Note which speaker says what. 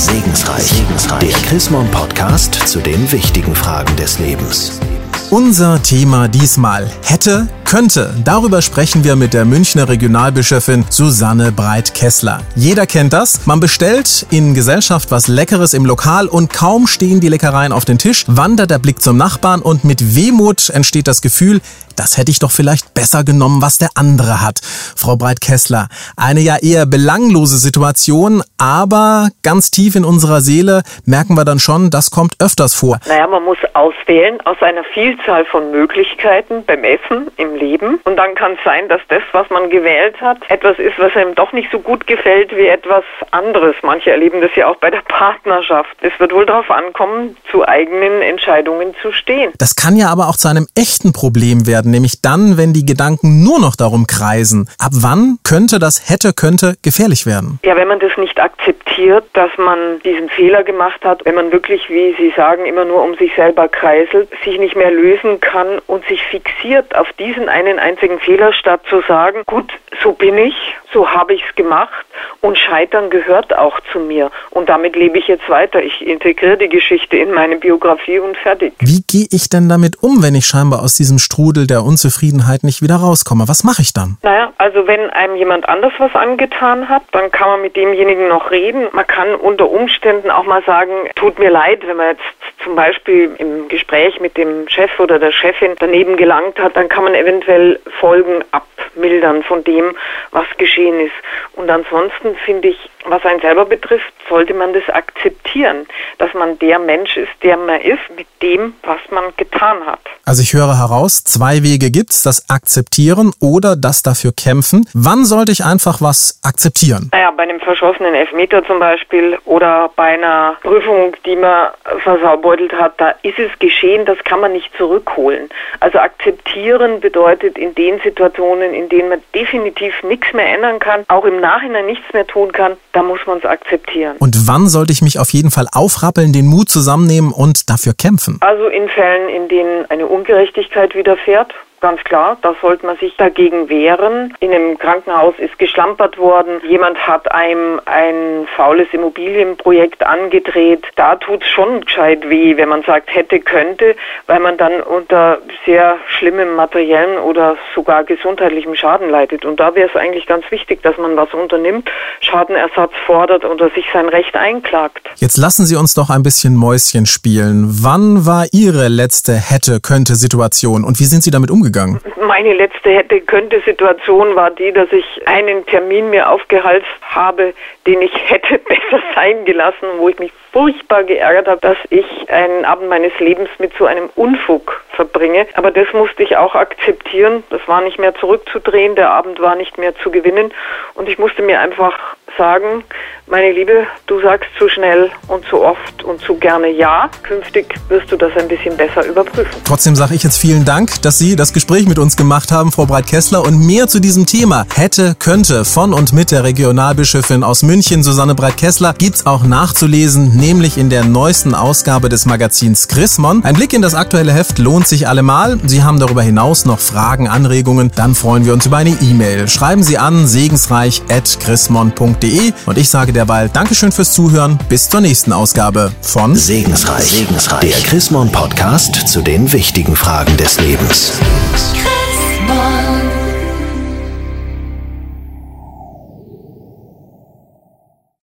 Speaker 1: Segensreich. Segensreich. Der Chrismon Podcast zu den wichtigen Fragen des Lebens.
Speaker 2: Unser Thema diesmal hätte, könnte. Darüber sprechen wir mit der Münchner Regionalbischöfin Susanne Breit-Kessler. Jeder kennt das. Man bestellt in Gesellschaft was Leckeres im Lokal und kaum stehen die Leckereien auf den Tisch, wandert der Blick zum Nachbarn und mit Wehmut entsteht das Gefühl, das hätte ich doch vielleicht besser genommen, was der andere hat. Frau Breit-Kessler, eine ja eher belanglose Situation, aber ganz tief in unserer Seele merken wir dann schon, das kommt öfters vor.
Speaker 3: Naja, man muss auswählen aus einer Vielzahl von Möglichkeiten beim Essen, im Leben. Und dann kann es sein, dass das, was man gewählt hat, etwas ist, was einem doch nicht so gut gefällt wie etwas anderes. Manche erleben das ja auch bei der Partnerschaft. Es wird wohl darauf ankommen, zu eigenen Entscheidungen zu stehen.
Speaker 2: Das kann ja aber auch zu einem echten Problem werden nämlich dann, wenn die Gedanken nur noch darum kreisen. Ab wann könnte das hätte, könnte gefährlich werden?
Speaker 3: Ja, wenn man das nicht akzeptiert, dass man diesen Fehler gemacht hat, wenn man wirklich, wie Sie sagen, immer nur um sich selber kreiselt, sich nicht mehr lösen kann und sich fixiert auf diesen einen einzigen Fehler, statt zu sagen, gut, so bin ich, so habe ich es gemacht und Scheitern gehört auch zu mir. Und damit lebe ich jetzt weiter. Ich integriere die Geschichte in meine Biografie und fertig.
Speaker 2: Wie gehe ich denn damit um, wenn ich scheinbar aus diesem Strudel der Unzufriedenheit nicht wieder rauskomme? Was mache ich dann?
Speaker 3: Naja, also wenn einem jemand anders was angetan hat, dann kann man mit demjenigen noch reden. Man kann unter Umständen auch mal sagen, tut mir leid, wenn man jetzt zum Beispiel im Gespräch mit dem Chef oder der Chefin daneben gelangt hat, dann kann man eventuell Folgen abmildern von dem, was geschehen ist. Und ansonsten finde ich, was einen selber betrifft, sollte man das akzeptieren, dass man der Mensch ist, der man ist, mit dem, was man getan hat.
Speaker 2: Also ich höre heraus, zwei Wege gibt's, das Akzeptieren oder das dafür kämpfen. Wann sollte ich einfach was akzeptieren?
Speaker 3: Naja, bei einem verschossenen Elfmeter zum Beispiel oder bei einer Prüfung, die man versaubeutelt hat, da ist es geschehen, das kann man nicht zurückholen. Also akzeptieren bedeutet in den Situationen, in denen man definitiv nichts mehr ändern kann, auch im Nachhinein nichts mehr tun kann, da muss man es akzeptieren.
Speaker 2: Und wann sollte ich mich auf jeden Fall aufrappeln, den Mut zusammennehmen und dafür kämpfen?
Speaker 3: Also in Fällen, in denen eine Ungerechtigkeit widerfährt, ganz klar, da sollte man sich dagegen wehren. In einem Krankenhaus ist geschlampert worden, jemand hat einem ein faules Immobilienprojekt angedreht. Da tut es schon gescheit weh, wenn man sagt, hätte, könnte, weil man dann unter sehr schlimmem materiellen oder sogar gesundheitlichem Schaden leidet. Und da wäre es eigentlich ganz wichtig, dass man was unternimmt, Schadenersatz fordert oder sich sein Recht einklagt.
Speaker 2: Jetzt lassen Sie uns doch ein bisschen Mäuschen spielen. Wann war Ihre letzte hätte, könnte Situation und wie sind Sie damit umgegangen? Umgegangen?
Speaker 3: Meine letzte hätte könnte Situation war die, dass ich einen Termin mir aufgehalst habe, den ich hätte besser sein gelassen, wo ich mich furchtbar geärgert habe, dass ich einen Abend meines Lebens mit so einem Unfug verbringe. Aber das musste ich auch akzeptieren. Das war nicht mehr zurückzudrehen. Der Abend war nicht mehr zu gewinnen. Und ich musste mir einfach sagen, meine Liebe, du sagst zu schnell und zu oft und zu gerne Ja. Künftig wirst du das ein bisschen besser überprüfen.
Speaker 2: Trotzdem sage ich jetzt vielen Dank, dass Sie das Gespräch mit uns gemacht haben, Frau Breit-Kessler. Und mehr zu diesem Thema hätte, könnte von und mit der Regionalbischöfin aus München, Susanne Breit-Kessler, gibt's auch nachzulesen, nämlich in der neuesten Ausgabe des Magazins Chrismon. Ein Blick in das aktuelle Heft lohnt sich allemal. Sie haben darüber hinaus noch Fragen, Anregungen, dann freuen wir uns über eine E-Mail. Schreiben Sie an segensreich.chrismon.de und ich sage derweil Dankeschön fürs Zuhören. Bis zur nächsten Ausgabe von
Speaker 1: Segensreich, Segensreich. der Chrismon Podcast zu den wichtigen Fragen des Lebens.